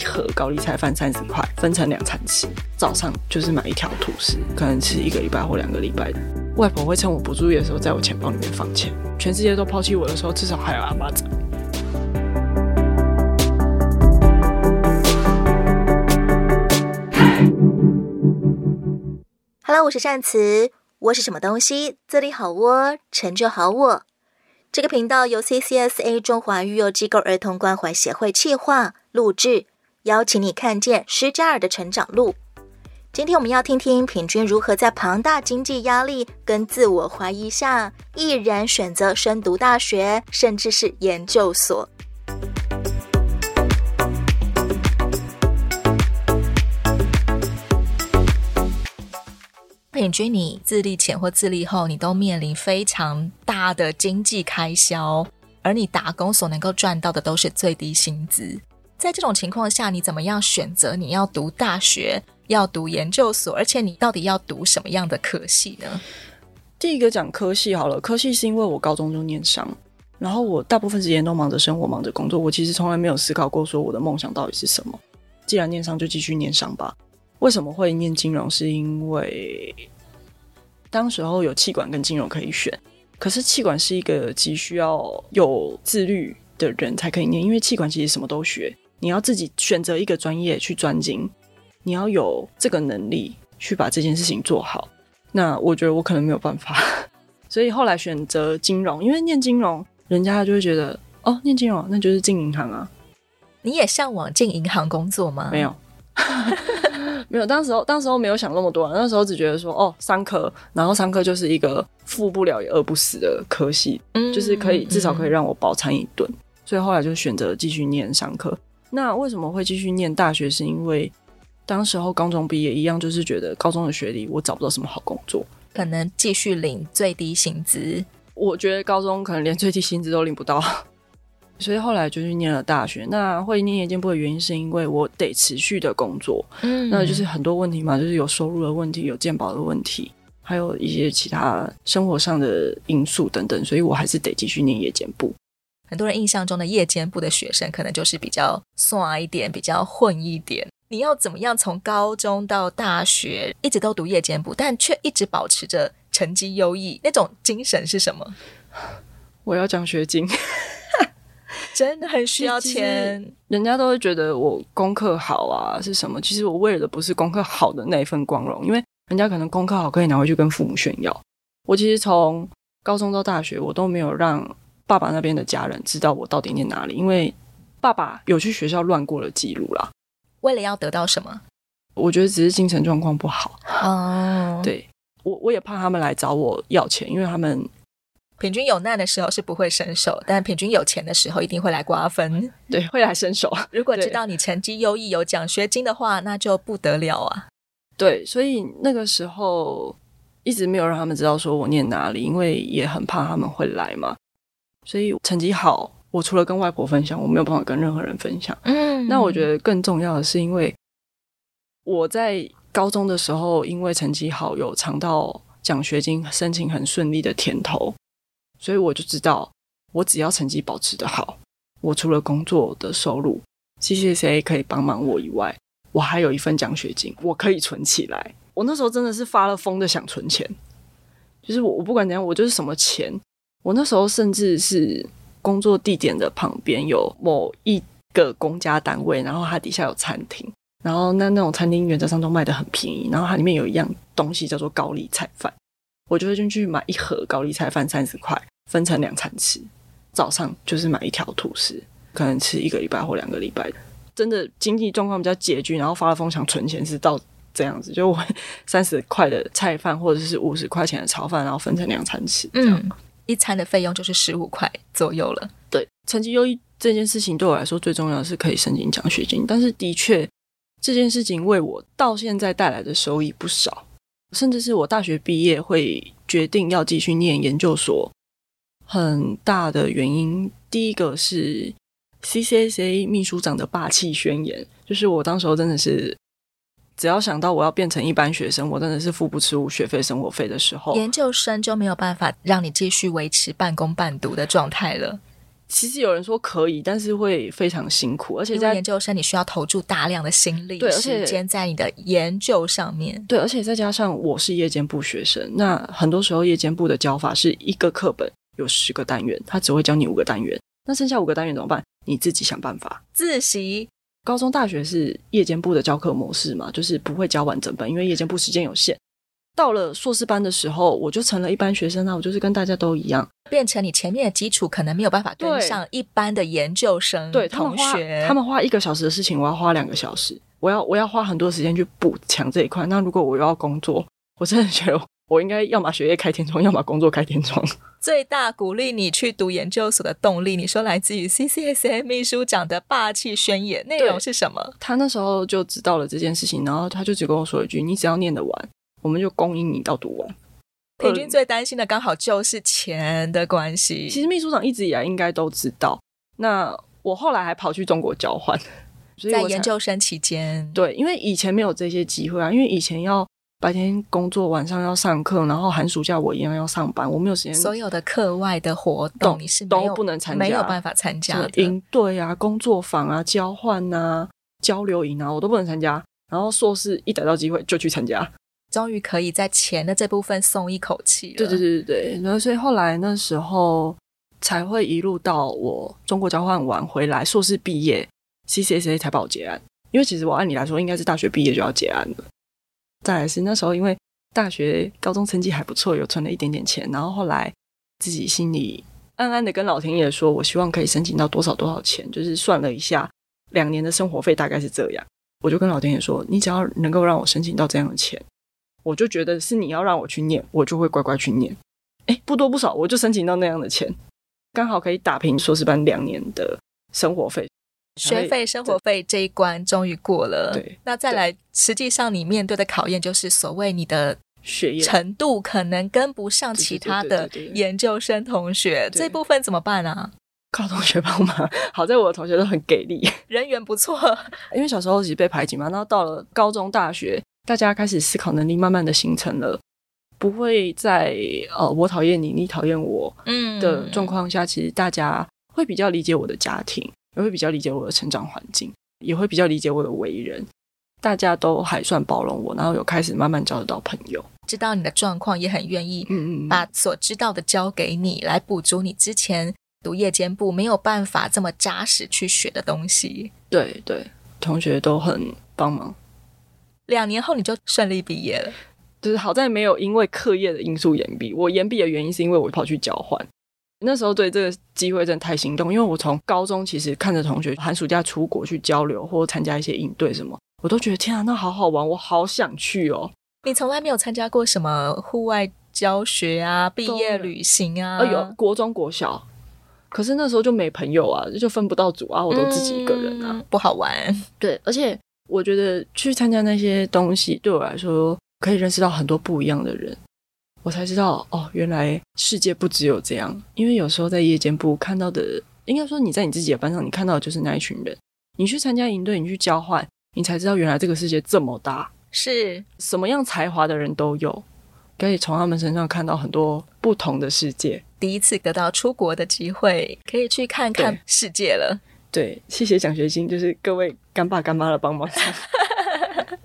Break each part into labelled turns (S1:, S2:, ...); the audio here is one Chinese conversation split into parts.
S1: 一盒高丽菜饭三十块，分成两餐吃。早上就是买一条吐司，可能吃一个礼拜或两个礼拜。外婆会趁我不注意的时候，在我钱包里面放钱。全世界都抛弃我的时候，至少还有阿妈在。
S2: Hello，我是善慈。我是什么东西？这里好窝，成就好我。这个频道由 CCSA 中华育幼机构儿童关怀协会企划录制，邀请你看见施加尔的成长路。今天我们要听听品君如何在庞大经济压力跟自我怀疑下，毅然选择深读大学，甚至是研究所。品君，你自立前或自立后，你都面临非常大的经济开销，而你打工所能够赚到的都是最低薪资。在这种情况下，你怎么样选择你要读大学，要读研究所，而且你到底要读什么样的科系呢？
S1: 第一个讲科系好了，科系是因为我高中就念商，然后我大部分时间都忙着生活，忙着工作，我其实从来没有思考过说我的梦想到底是什么。既然念商，就继续念商吧。为什么会念金融？是因为当时候有气管跟金融可以选，可是气管是一个急需要有自律的人才可以念，因为气管其实什么都学，你要自己选择一个专业去专精，你要有这个能力去把这件事情做好。那我觉得我可能没有办法，所以后来选择金融，因为念金融，人家就会觉得哦，念金融那就是进银行啊。
S2: 你也向往进银行工作吗？
S1: 没有。没有，当时候当时候没有想那么多，那时候只觉得说，哦，商科，然后商科就是一个富不了也饿不死的科系，嗯，就是可以至少可以让我饱餐一顿，所以后来就选择继续念商科。那为什么会继续念大学？是因为当时候高中毕业一样，就是觉得高中的学历我找不到什么好工作，
S2: 可能继续领最低薪资。
S1: 我觉得高中可能连最低薪资都领不到。所以后来就去念了大学。那会念夜间部的原因，是因为我得持续的工作，嗯，那就是很多问题嘛，就是有收入的问题，有健保的问题，还有一些其他生活上的因素等等，所以我还是得继续念夜间部。
S2: 很多人印象中的夜间部的学生，可能就是比较耍一点，比较混一点。你要怎么样从高中到大学一直都读夜间部，但却一直保持着成绩优异，那种精神是什么？
S1: 我要奖学金。
S2: 真的很需要钱，
S1: 人家都会觉得我功课好啊，是什么？其实我为了的不是功课好的那一份光荣，因为人家可能功课好可以拿回去跟父母炫耀。我其实从高中到大学，我都没有让爸爸那边的家人知道我到底念哪里，因为爸爸有去学校乱过的记录啦。
S2: 为了要得到什么？
S1: 我觉得只是精神状况不好。
S2: 哦，
S1: 对，我我也怕他们来找我要钱，因为他们。
S2: 平均有难的时候是不会伸手，但平均有钱的时候一定会来瓜分，
S1: 对，会来伸手。
S2: 如果知道你成绩优异有奖学金的话，那就不得了啊！
S1: 对，所以那个时候一直没有让他们知道说我念哪里，因为也很怕他们会来嘛。所以成绩好，我除了跟外婆分享，我没有办法跟任何人分享。嗯，那我觉得更重要的是，因为我在高中的时候，因为成绩好，有尝到奖学金申请很顺利的甜头。所以我就知道，我只要成绩保持的好，我除了工作的收入，CCSA 可以帮忙我以外，我还有一份奖学金，我可以存起来。我那时候真的是发了疯的想存钱，就是我我不管怎样，我就是什么钱。我那时候甚至是工作地点的旁边有某一个公家单位，然后它底下有餐厅，然后那那种餐厅原则上都卖得很便宜，然后它里面有一样东西叫做高丽菜饭，我就会进去买一盒高丽菜饭，三十块。分成两餐吃，早上就是买一条吐司，可能吃一个礼拜或两个礼拜。真的经济状况比较拮据，然后发了疯想存钱是到这样子，就我 三十块的菜饭或者是五十块钱的炒饭，然后分成两餐吃，这样，嗯，
S2: 一餐的费用就是十五块左右了。
S1: 对，成绩优异这件事情对我来说最重要的是可以申请奖学金，但是的确这件事情为我到现在带来的收益不少，甚至是我大学毕业会决定要继续念研究所。很大的原因，第一个是 CCSA 秘书长的霸气宣言，就是我当时候真的是，只要想到我要变成一般学生，我真的是付不出学费、生活费的时候，
S2: 研究生就没有办法让你继续维持半工半读的状态了。
S1: 其实有人说可以，但是会非常辛苦，而且
S2: 在研究生你需要投注大量的心力、
S1: 对，
S2: 时间在你的研究上面。
S1: 对，而且再加上我是夜间部学生，那很多时候夜间部的教法是一个课本有十个单元，他只会教你五个单元，那剩下五个单元怎么办？你自己想办法
S2: 自习。
S1: 高中、大学是夜间部的教课模式嘛，就是不会教完整本，因为夜间部时间有限。到了硕士班的时候，我就成了一般学生，那我就是跟大家都一样，
S2: 变成你前面的基础可能没有办法跟上一般的研究生
S1: 对
S2: 同
S1: 学。他们花一个小时的事情，我要花两个小时，我要我要花很多时间去补强这一块。那如果我又要工作，我真的觉得我应该要么学业开天窗，要么工作开天窗。
S2: 最大鼓励你去读研究所的动力，你说来自于 CCSA 秘书长的霸气宣言，内容是什么？
S1: 他那时候就知道了这件事情，然后他就只跟我说一句：“你只要念得完。”我们就供应你到读完。
S2: 平均最担心的刚好就是钱的关系。
S1: 其实秘书长一直以来应该都知道。那我后来还跑去中国交换，所以
S2: 在研究生期间。
S1: 对，因为以前没有这些机会啊，因为以前要白天工作，晚上要上课，然后寒暑假我一样要上班，我没有时间。
S2: 所有的课外的活动你是
S1: 都不能参加，
S2: 没有办法参加的。
S1: 营队啊、工作坊啊、交换啊、交流营啊，我都不能参加。然后硕士一逮到机会就去参加。
S2: 终于可以在钱的这部分松一口气了。
S1: 对对对对对，然后所以后来那时候才会一路到我中国交换完回来，硕士毕业，CCSA 才把我结案。因为其实我按理来说应该是大学毕业就要结案了。再来是那时候因为大学高中成绩还不错，有存了一点点钱，然后后来自己心里暗暗的跟老天爷说，我希望可以申请到多少多少钱，就是算了一下，两年的生活费大概是这样。我就跟老天爷说，你只要能够让我申请到这样的钱。我就觉得是你要让我去念，我就会乖乖去念。哎，不多不少，我就申请到那样的钱，刚好可以打平硕士班两年的生活费、
S2: 学费、生活费这一关，终于过了。
S1: 对，
S2: 那再来，实际上你面对的考验就是所谓你的
S1: 学业
S2: 程度可能跟不上其他的研究生同学，这部分怎么办啊？
S1: 靠同学帮忙。好在我的同学都很给力，
S2: 人缘不错。
S1: 因为小时候其实被排挤嘛，然后到了高中、大学。大家开始思考能力慢慢的形成了，不会在呃我讨厌你，你讨厌我嗯的状况下，其实大家会比较理解我的家庭，也会比较理解我的成长环境，也会比较理解我的为人，大家都还算包容我，然后有开始慢慢交得到朋友，
S2: 知道你的状况，也很愿意嗯嗯把所知道的交给你，来补足你之前读夜间部没有办法这么扎实去学的东西。
S1: 对对，同学都很帮忙。
S2: 两年后你就顺利毕业了，
S1: 就是好在没有因为课业的因素延毕。我延毕的原因是因为我跑去交换，那时候对这个机会真的太心动，因为我从高中其实看着同学寒暑假出国去交流或参加一些营队什么，我都觉得天啊，那好好玩，我好想去哦。
S2: 你从来没有参加过什么户外教学啊、毕业旅行啊？
S1: 哎呦，国中国小，可是那时候就没朋友啊，就分不到组啊，我都自己一个人啊，
S2: 嗯、不好玩。
S1: 对，而且。我觉得去参加那些东西对我来说，可以认识到很多不一样的人。我才知道哦，原来世界不只有这样。因为有时候在夜间部看到的，应该说你在你自己的班上，你看到的就是那一群人。你去参加营队，你去交换，你才知道原来这个世界这么大，
S2: 是
S1: 什么样才华的人都有，可以从他们身上看到很多不同的世界。
S2: 第一次得到出国的机会，可以去看看世界了。
S1: 对，谢谢奖学金，就是各位干爸干妈的帮忙。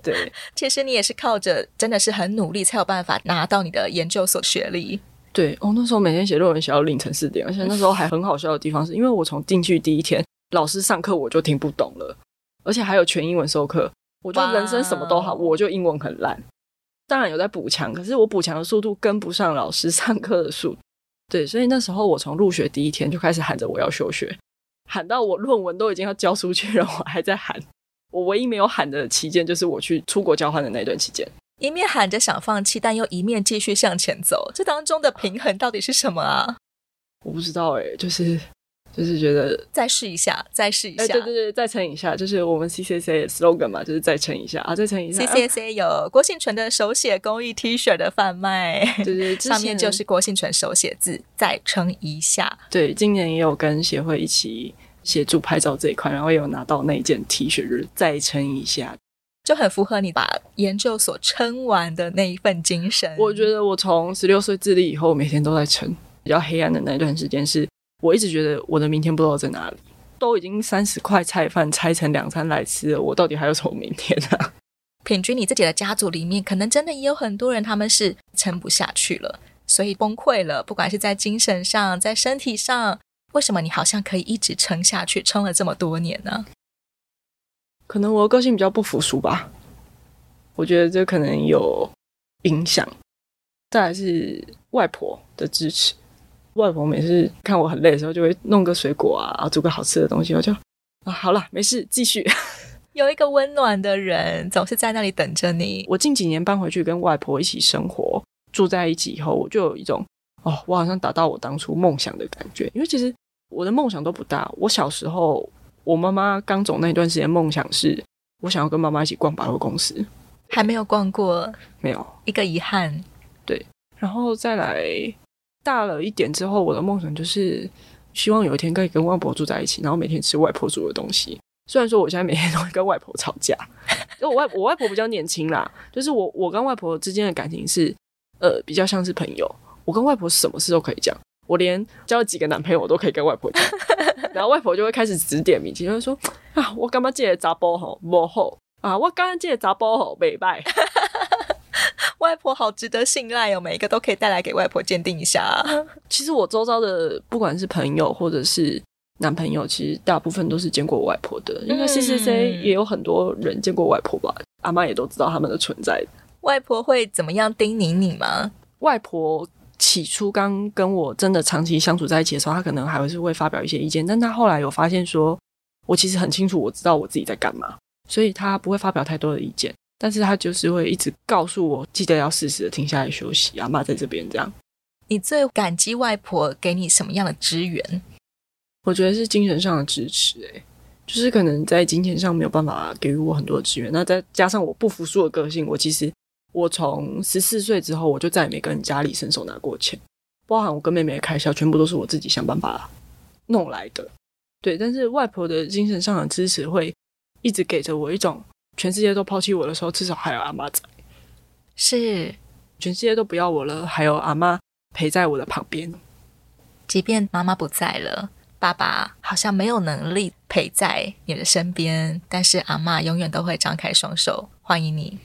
S1: 对，
S2: 其实你也是靠着真的是很努力，才有办法拿到你的研究所学历。
S1: 对，哦，那时候每天写论文写到凌晨四点，而且那时候还很好笑的地方是，因为我从进去第一天，老师上课我就听不懂了，而且还有全英文授课，我就人生什么都好，我就英文很烂。当然有在补强，可是我补强的速度跟不上老师 上课的速度。对，所以那时候我从入学第一天就开始喊着我要休学。喊到我论文都已经要交出去了，我还在喊。我唯一没有喊的期间，就是我去出国交换的那段期间。
S2: 一面喊着想放弃，但又一面继续向前走，这当中的平衡到底是什么啊？
S1: 我不知道哎、欸，就是。就是觉得
S2: 再试一下，再试一下，
S1: 欸、对对对，再撑一下，就是我们的 slogan 嘛，就是再撑一下啊，再撑一下。
S2: CCSA 有郭婞淳的手写公益 T 恤的贩卖，
S1: 对对，
S2: 上面就是郭婞淳手写字，再撑一下。
S1: 对，今年也有跟协会一起协助拍照这一块，然后也有拿到那一件 T 恤，就是再撑一下，
S2: 就很符合你把研究所撑完的那一份精神。
S1: 我觉得我从十六岁自立以后，每天都在撑。比较黑暗的那段时间是。我一直觉得我的明天不知道在哪里。都已经三十块菜饭拆成两餐来吃了，我到底还有什么明天啊？
S2: 品君，你自己的家族里面，可能真的也有很多人，他们是撑不下去了，所以崩溃了。不管是在精神上，在身体上，为什么你好像可以一直撑下去，撑了这么多年呢？
S1: 可能我的个性比较不服输吧，我觉得这可能有影响。再来是外婆的支持。外婆每次看我很累的时候，就会弄个水果啊，煮个好吃的东西，我就啊，好了，没事，继续。
S2: 有一个温暖的人总是在那里等着你。
S1: 我近几年搬回去跟外婆一起生活，住在一起以后，我就有一种哦，我好像达到我当初梦想的感觉。因为其实我的梦想都不大。我小时候，我妈妈刚走那段时间，梦想是我想要跟妈妈一起逛百货公司，
S2: 还没有逛过，
S1: 没有，
S2: 一个遗憾。
S1: 对，然后再来。大了一点之后，我的梦想就是希望有一天可以跟外婆住在一起，然后每天吃外婆煮的东西。虽然说我现在每天都会跟外婆吵架，因为我外我外婆比较年轻啦，就是我我跟外婆之间的感情是呃比较像是朋友。我跟外婆什么事都可以讲，我连交了几个男朋友我都可以跟外婆讲，然后外婆就会开始指点迷津，就会说啊我干嘛借的杂包吼不好啊，我刚刚借的杂包吼没败。
S2: 外婆好值得信赖哦，每一个都可以带来给外婆鉴定一下。
S1: 其实我周遭的不管是朋友或者是男朋友，其实大部分都是见过我外婆的。应该 CCC 也有很多人见过外婆吧？阿妈也都知道他们的存在。
S2: 外婆会怎么样叮咛你吗？
S1: 外婆起初刚跟我真的长期相处在一起的时候，他可能还会是会发表一些意见，但他后来有发现说，我其实很清楚，我知道我自己在干嘛，所以他不会发表太多的意见。但是他就是会一直告诉我，记得要适时的停下来休息。阿妈在这边这样。
S2: 你最感激外婆给你什么样的支援？
S1: 我觉得是精神上的支持。诶，就是可能在金钱上没有办法给予我很多的支援。那再加上我不服输的个性，我其实我从十四岁之后，我就再也没跟家里伸手拿过钱，包含我跟妹妹的开销，全部都是我自己想办法弄来的。对，但是外婆的精神上的支持会一直给着我一种。全世界都抛弃我的时候，至少还有阿妈在。
S2: 是，
S1: 全世界都不要我了，还有阿妈陪在我的旁边。
S2: 即便妈妈不在了，爸爸好像没有能力陪在你的身边，但是阿妈永远都会张开双手欢迎你。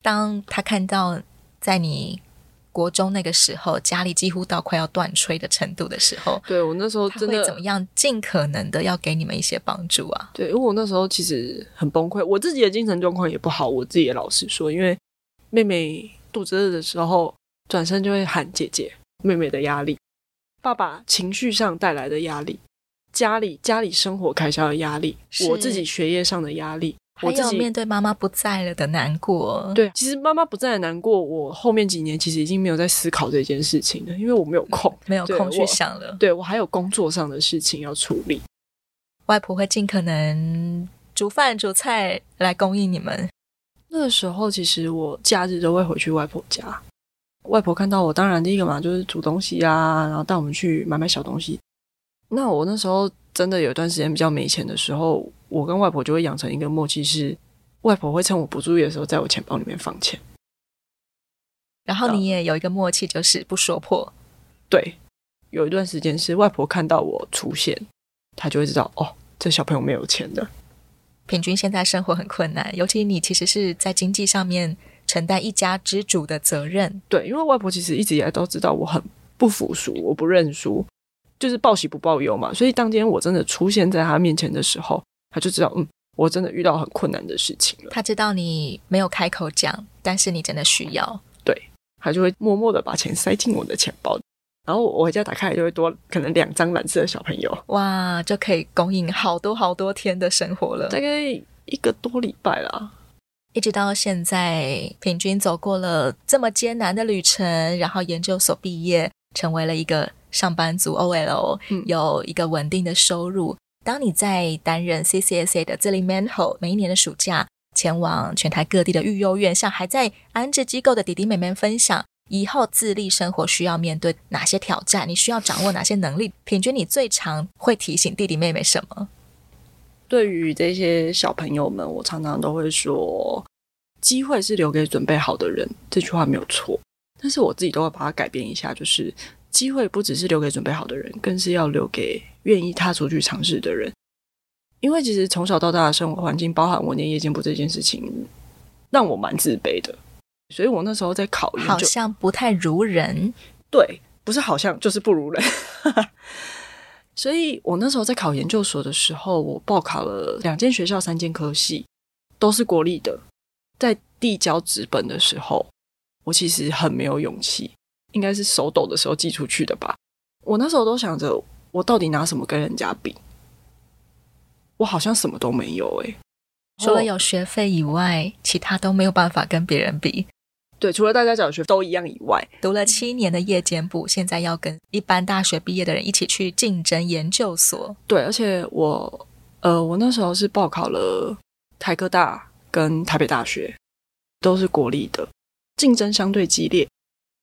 S1: 对，
S2: 当他看到在你。国中那个时候，家里几乎到快要断炊的程度的时候，
S1: 对，我那时候真的
S2: 怎么样，尽可能的要给你们一些帮助啊？
S1: 对，因为我那时候其实很崩溃，我自己的精神状况也不好，我自己也老实说，因为妹妹肚子饿的时候，转身就会喊姐姐，妹妹的压力，爸爸情绪上带来的压力，家里家里生活开销的压力，我自己学业上的压力。我自己
S2: 面对妈妈不在了的难过，
S1: 对，其实妈妈不在的难过，我后面几年其实已经没有在思考这件事情了，因为我没有空，
S2: 没有 空去想了。
S1: 对，我还有工作上的事情要处理。
S2: 外婆会尽可能煮饭煮菜来供应你们。
S1: 那个时候，其实我假日都会回去外婆家。外婆看到我，当然第一个嘛就是煮东西啊，然后带我们去买买小东西。那我那时候真的有一段时间比较没钱的时候。我跟外婆就会养成一个默契，是外婆会趁我不注意的时候，在我钱包里面放钱。
S2: 然后你也有一个默契，就是不说破。
S1: 对，有一段时间是外婆看到我出现，她就会知道哦，这小朋友没有钱的。
S2: 平均现在生活很困难，尤其你其实是在经济上面承担一家之主的责任。
S1: 对，因为外婆其实一直以来都知道我很不服输，我不认输，就是报喜不报忧嘛。所以当天我真的出现在他面前的时候，他就知道，嗯，我真的遇到很困难的事情了。
S2: 他知道你没有开口讲，但是你真的需要。
S1: 对，他就会默默的把钱塞进我的钱包，然后我回家打开来就会多可能两张蓝色的小朋友，
S2: 哇，就可以供应好多好多天的生活了。
S1: 大概一个多礼拜啦，
S2: 一直到现在，平均走过了这么艰难的旅程，然后研究所毕业，成为了一个上班族 OL，嗯，有一个稳定的收入。当你在担任 CCSA 的自立门后，每一年的暑假前往全台各地的育幼院，向还在安置机构的弟弟妹妹分享以后自立生活需要面对哪些挑战，你需要掌握哪些能力。平均，你最常会提醒弟弟妹妹什么？
S1: 对于这些小朋友们，我常常都会说：机会是留给准备好的人。这句话没有错，但是我自己都会把它改变一下，就是机会不只是留给准备好的人，更是要留给愿意踏出去尝试的人。因为其实从小到大的生活环境，包含我念夜间部这件事情，让我蛮自卑的。所以我那时候在考研，
S2: 好像不太如人。
S1: 对，不是好像就是不如人。所以我那时候在考研究所的时候，我报考了两间学校、三间科系，都是国立的。在递交纸本的时候，我其实很没有勇气，应该是手抖的时候寄出去的吧。我那时候都想着，我到底拿什么跟人家比？我好像什么都没有诶，
S2: 除了有学费以外，其他都没有办法跟别人比。
S1: 对，除了大家缴学都一样以外，
S2: 读了七年的夜间部，现在要跟一般大学毕业的人一起去竞争研究所。
S1: 对，而且我，呃，我那时候是报考了台科大跟台北大学，都是国立的，竞争相对激烈。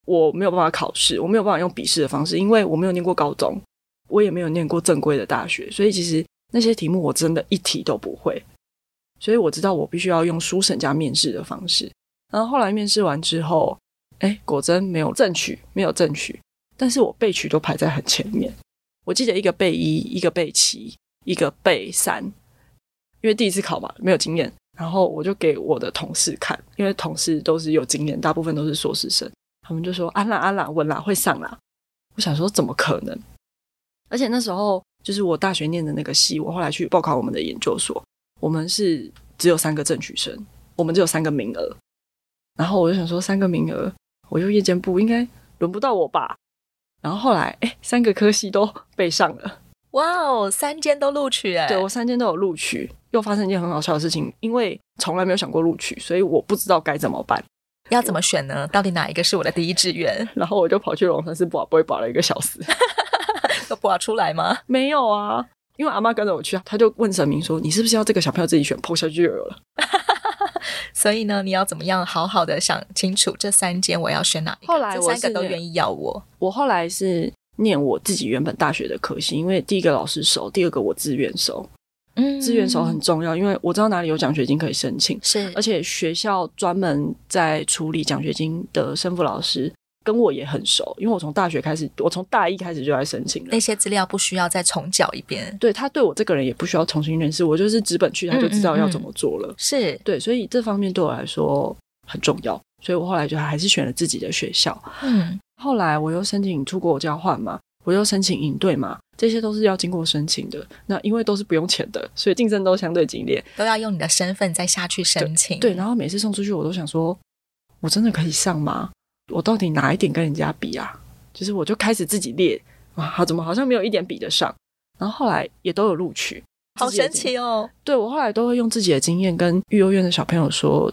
S1: 我没有办法考试，我没有办法用笔试的方式，因为我没有念过高中，我也没有念过正规的大学，所以其实那些题目我真的一题都不会。所以我知道我必须要用书审加面试的方式。然后后来面试完之后，哎，果真没有正取，没有正取。但是我备取都排在很前面。我记得一个备一，一个备七，一个备三。因为第一次考嘛，没有经验。然后我就给我的同事看，因为同事都是有经验，大部分都是硕士生。他们就说：“安啦安啦，稳啦，会上啦。”我想说，怎么可能？而且那时候就是我大学念的那个系，我后来去报考我们的研究所，我们是只有三个正取生，我们只有三个名额。然后我就想说，三个名额，我就夜间部应该轮不到我吧。然后后来，哎，三个科系都备上了，
S2: 哇哦，三间都录取哎！
S1: 对，我三间都有录取。又发生一件很好笑的事情，因为从来没有想过录取，所以我不知道该怎么办。
S2: 要怎么选呢？到底哪一个是我的第一志愿？
S1: 然后我就跑去龙山寺博，不会博了一个小时，
S2: 有博出来吗？
S1: 没有啊，因为阿妈跟着我去，他就问神明说：“你是不是要这个小朋友自己选？”抛下去就有了。
S2: 所以呢，你要怎么样好好的想清楚这三间我要选哪一个？
S1: 后来我
S2: 这三个都愿意要我。
S1: 我后来是念我自己原本大学的科系，因为第一个老师熟，第二个我自愿熟。嗯，资源熟很重要，因为我知道哪里有奖学金可以申请。
S2: 是，
S1: 而且学校专门在处理奖学金的生父老师。跟我也很熟，因为我从大学开始，我从大一开始就来申请了。
S2: 那些资料不需要再重缴一遍。
S1: 对，他对我这个人也不需要重新认识，我就是纸本去，他就知道要怎么做了。
S2: 嗯嗯嗯是
S1: 对，所以这方面对我来说很重要。所以我后来就还是选了自己的学校。
S2: 嗯，
S1: 后来我又申请出国交换嘛，我又申请营队嘛，这些都是要经过申请的。那因为都是不用钱的，所以竞争都相对激烈，
S2: 都要用你的身份再下去申请。
S1: 对，对，然后每次送出去，我都想说，我真的可以上吗？我到底哪一点跟人家比啊？就是我就开始自己列啊，怎么好像没有一点比得上？然后后来也都有录取，
S2: 好神奇哦！
S1: 对，我后来都会用自己的经验跟育幼院的小朋友说，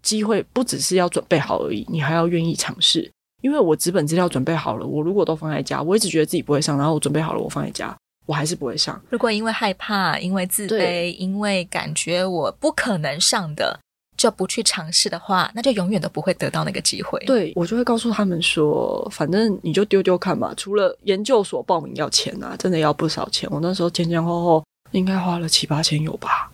S1: 机会不只是要准备好而已，你还要愿意尝试。因为我纸本资料准备好了，我如果都放在家，我一直觉得自己不会上，然后我准备好了，我放在家，我还是不会上。
S2: 如果因为害怕、因为自卑、因为感觉我不可能上的。就不去尝试的话，那就永远都不会得到那个机会。
S1: 对，我就会告诉他们说，反正你就丢丢看吧。除了研究所报名要钱啊，真的要不少钱。我那时候前前后后应该花了七八千有吧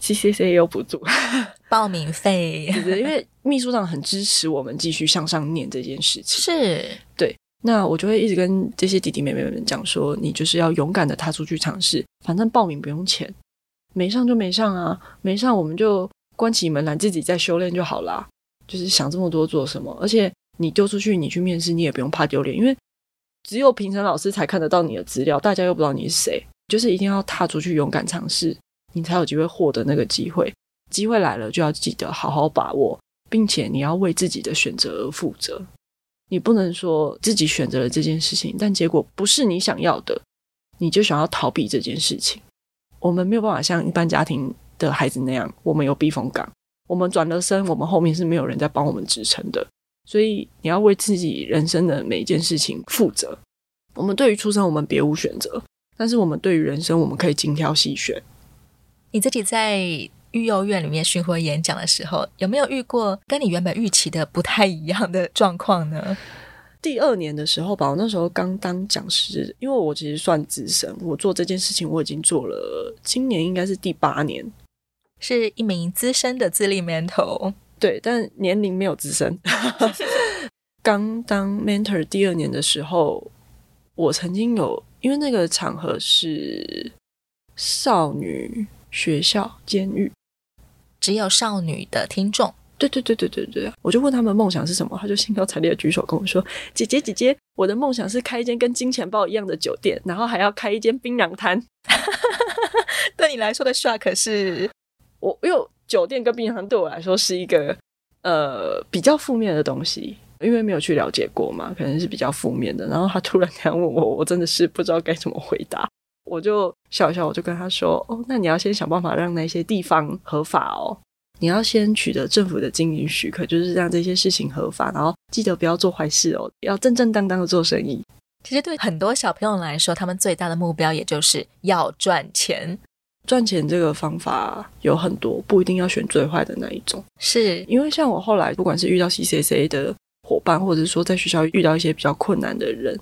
S1: ？CCC 也有补助
S2: 报名费，
S1: 因为秘书长很支持我们继续向上念这件事情。
S2: 是，
S1: 对。那我就会一直跟这些弟弟妹妹们讲说，你就是要勇敢的踏出去尝试，反正报名不用钱，没上就没上啊，没上我们就。关起门来自己再修炼就好啦，就是想这么多做什么？而且你丢出去，你去面试，你也不用怕丢脸，因为只有评审老师才看得到你的资料，大家又不知道你是谁。就是一定要踏出去，勇敢尝试，你才有机会获得那个机会。机会来了，就要记得好好把握，并且你要为自己的选择而负责。你不能说自己选择了这件事情，但结果不是你想要的，你就想要逃避这件事情。我们没有办法像一般家庭的孩子那样，我们有避风港，我们转了身，我们后面是没有人在帮我们支撑的，所以你要为自己人生的每一件事情负责。我们对于出生，我们别无选择，但是我们对于人生，我们可以精挑细选。
S2: 你自己在育幼院里面巡回演讲的时候，有没有遇过跟你原本预期的不太一样的状况呢？
S1: 第二年的时候吧，我那时候刚当讲师，因为我其实算资深，我做这件事情我已经做了，今年应该是第八年。
S2: 是一名资深的自立 mentor，
S1: 对，但年龄没有资深。刚当 mentor 第二年的时候，我曾经有，因为那个场合是少女学校监狱，
S2: 只有少女的听众。
S1: 对对对对对对，我就问他们梦想是什么，他就兴高采烈的举手跟我说：“姐姐姐姐，我的梦想是开一间跟金钱豹一样的酒店，然后还要开一间槟榔摊。”
S2: 对你来说的 shock 是，
S1: 我因为酒店跟槟榔摊对我来说是一个呃比较负面的东西，因为没有去了解过嘛，可能是比较负面的。然后他突然这样问我，我真的是不知道该怎么回答，我就笑笑，我就跟他说：“哦，那你要先想办法让那些地方合法哦。”你要先取得政府的经营许可，就是让这些事情合法，然后记得不要做坏事哦，要正正当当的做生意。
S2: 其实对很多小朋友来说，他们最大的目标也就是要赚钱。
S1: 赚钱这个方法有很多，不一定要选最坏的那一种。
S2: 是
S1: 因为像我后来，不管是遇到 CCSA 的伙伴，或者是说在学校遇到一些比较困难的人。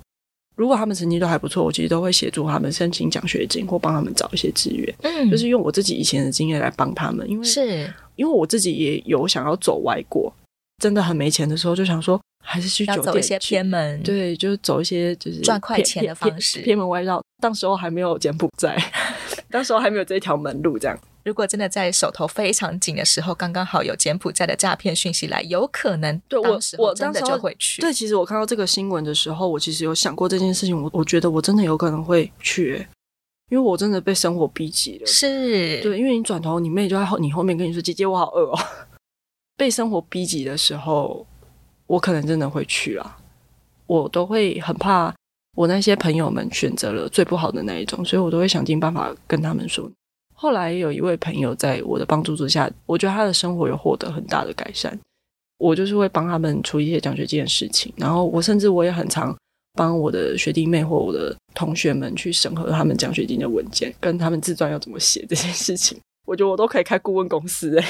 S1: 如果他们成绩都还不错，我其实都会协助他们申请奖学金或帮他们找一些资源，嗯，就是用我自己以前的经验来帮他们。因为
S2: 是
S1: 因为我自己也有想要走外国，真的很没钱的时候，就想说还是去酒店
S2: 走一些偏门，
S1: 对，就是走一些就是
S2: 赚快钱的方式，
S1: 偏，偏，偏门外绕。当时候还没有柬埔寨，当时候还没有这条门路，这样。
S2: 如果真的在手头非常紧的时候，刚刚好有柬埔寨的诈骗讯息来，有可能对我我真的就会去。
S1: 对，其实我看到这个新闻的时候，我其实有想过这件事情。我我觉得我真的有可能会去，因为我真的被生活逼急了。
S2: 是，
S1: 对，因为你转头，你妹就在后你后面跟你说：“姐姐，我好饿哦。”被生活逼急的时候，我可能真的会去啊。我都会很怕我那些朋友们选择了最不好的那一种，所以我都会想尽办法跟他们说。后来有一位朋友在我的帮助之下，我觉得他的生活有获得很大的改善。我就是会帮他们出一些奖学金的事情，然后我甚至我也很常帮我的学弟妹或我的同学们去审核他们奖学金的文件，跟他们自传要怎么写这件事情。我觉得我都可以开顾问公司诶。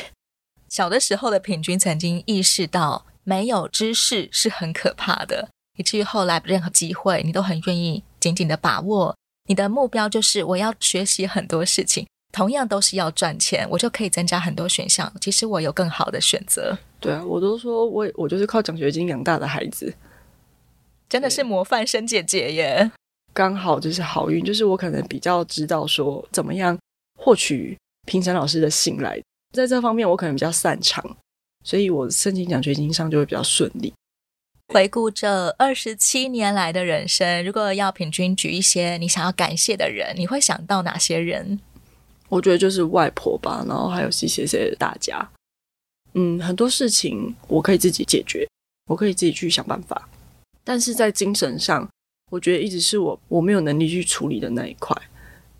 S2: 小的时候的品均曾经意识到没有知识是很可怕的，以至于后来任何机会你都很愿意紧紧的把握。你的目标就是我要学习很多事情。同样都是要赚钱，我就可以增加很多选项。其实我有更好的选择。
S1: 对啊，我都说我我就是靠奖学金养大的孩子，
S2: 真的是模范生姐姐耶。
S1: 刚好就是好运，就是我可能比较知道说怎么样获取评审老师的信赖，在这方面我可能比较擅长，所以我申请奖学金上就会比较顺利。
S2: 回顾这二十七年来的人生，如果要平均举一些你想要感谢的人，你会想到哪些人？
S1: 我觉得就是外婆吧，然后还有 CCSA 的大家，嗯，很多事情我可以自己解决，我可以自己去想办法，但是在精神上，我觉得一直是我我没有能力去处理的那一块。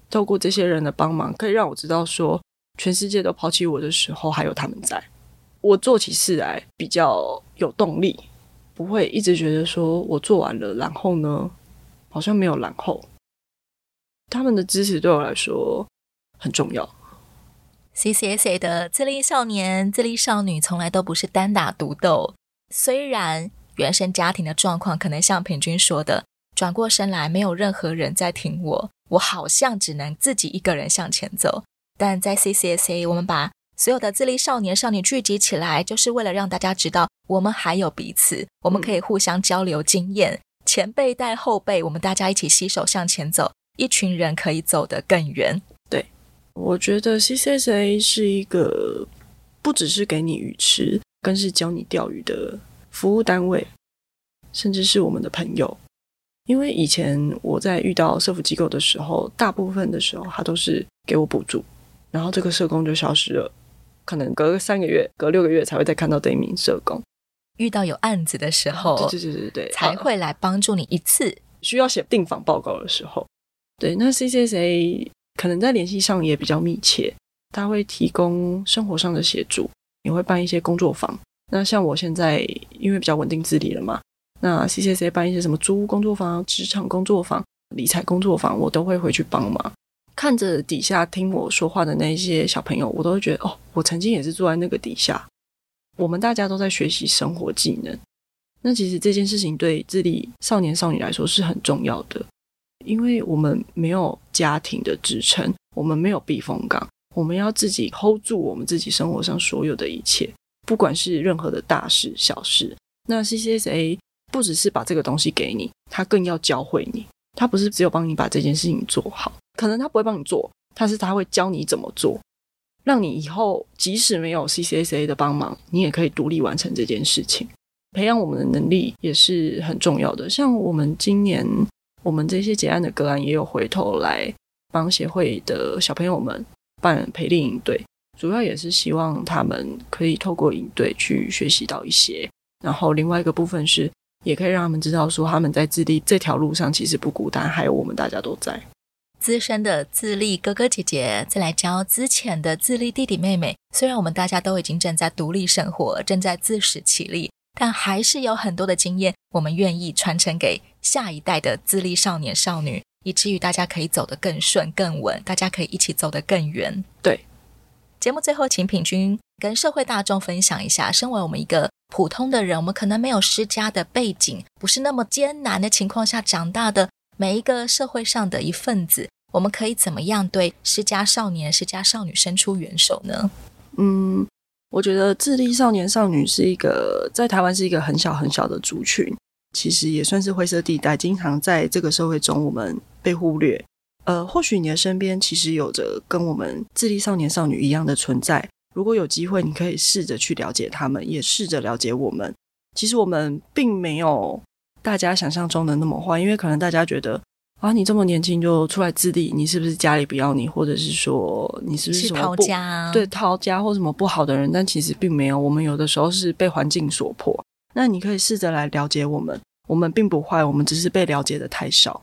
S1: 透过这些人的帮忙，可以让我知道说，全世界都抛弃我的时候，还有他们在。我做起事来比较有动力，不会一直觉得说我做完了，然后呢，好像没有然后。他们的支持对我来说。很重要。
S2: CCSA 的自立少年、自立少女从来都不是单打独斗。虽然原生家庭的状况可能像品均说的，转过身来没有任何人在挺我，我好像只能自己一个人向前走。但在 CCSA，我们把所有的自立少年少女聚集起来，就是为了让大家知道，我们还有彼此，我们可以互相交流经验，前辈带后辈，我们大家一起携手向前走，一群人可以走得更远。
S1: 我觉得 CCSA 是一个不只是给你鱼吃，更是教你钓鱼的服务单位，甚至是我们的朋友。因为以前我在遇到社福机构的时候，大部分的时候他都是给我补助，然后这个社工就消失了，可能隔三个月、隔六个月才会再看到这一名社工。
S2: 遇到有案子的时候，
S1: 对对对对对，
S2: 才会来帮助你一次。
S1: 需要写订访报告的时候，对，那 CCSA。可能在联系上也比较密切，他会提供生活上的协助，也会办一些工作坊。那像我现在因为比较稳定自理了嘛，那 CCSA 办一些什么租屋工作坊、职场工作坊、理财工作坊，我都会回去帮忙。看着底下听我说话的那些小朋友，我都会觉得哦，我曾经也是坐在那个底下。我们大家都在学习生活技能，那其实这件事情对自立少年少女来说是很重要的。因为我们没有家庭的支撑，我们没有避风港，我们要自己 hold 住我们自己生活上所有的一切，不管是任何的大事小事。那 CCSA 不只是把这个东西给你，他更要教会你。他不是只有帮你把这件事情做好，可能他不会帮你做，但是他会教你怎么做，让你以后即使没有 CCSA 的帮忙，你也可以独立完成这件事情。培养我们的能力也是很重要的。像我们今年，我们这些结案的个案也有回头来帮协会的小朋友们办培练营队，主要也是希望他们可以透过营队去学习到一些。然后另外一个部分是。也可以让他们知道，说他们在自立这条路上其实不孤单，还有我们大家都在。
S2: 资深的自立哥哥姐姐再来教资浅的自立弟弟妹妹。虽然我们大家都已经正在独立生活，正在自食其力，但还是有很多的经验，我们愿意传承给下一代的自立少年少女，以至于大家可以走得更顺、更稳，大家可以一起走得更远。
S1: 对。
S2: 节目最后，请品君跟社会大众分享一下，身为我们一个普通的人，我们可能没有施家的背景，不是那么艰难的情况下长大的每一个社会上的一份子，我们可以怎么样对施家少年、施家少女伸出援手呢？
S1: 嗯，我觉得自立少年少女是一个在台湾是一个很小很小的族群，其实也算是灰色地带，经常在这个社会中我们被忽略。呃，或许你的身边其实有着跟我们智力少年少女一样的存在。如果有机会，你可以试着去了解他们，也试着了解我们。其实我们并没有大家想象中的那么坏，因为可能大家觉得啊，你这么年轻就出来自立，你是不是家里不要你，或者是说你是不是什么
S2: 逃家？
S1: 对，逃家或什么不好的人？但其实并没有，我们有的时候是被环境所迫。那你可以试着来了解我们，我们并不坏，我们只是被了解的太少。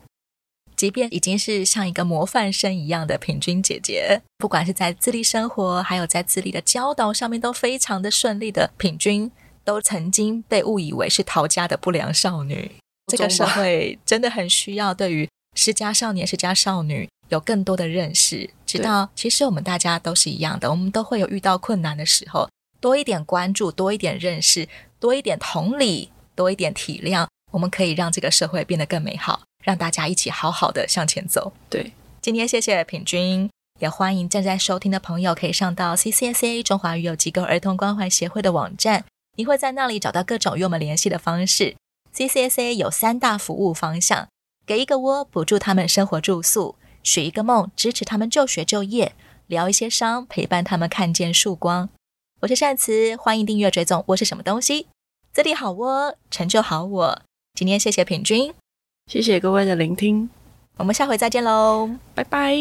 S2: 即便已经是像一个模范生一样的平均姐姐，不管是在自立生活，还有在自立的教导上面，都非常的顺利的平均，都曾经被误以为是逃家的不良少女。这个社会真的很需要对于失家少年、失家少女有更多的认识，知道其实我们大家都是一样的，我们都会有遇到困难的时候，多一点关注，多一点认识，多一点同理，多一点体谅，我们可以让这个社会变得更美好。让大家一起好好的向前走。
S1: 对，
S2: 今天谢谢品君，也欢迎正在收听的朋友可以上到 CCSA 中华育幼机构儿童关怀协会的网站，你会在那里找到各种与我们联系的方式。CCSA 有三大服务方向：给一个窝补助他们生活住宿，许一个梦支持他们就学就业，疗一些伤陪伴他们看见曙光。我是善慈，欢迎订阅追踪我是什么东西，自立好窝，成就好我。今天谢谢品君。
S1: 谢谢各位的聆听，
S2: 我们下回再见喽，
S1: 拜拜。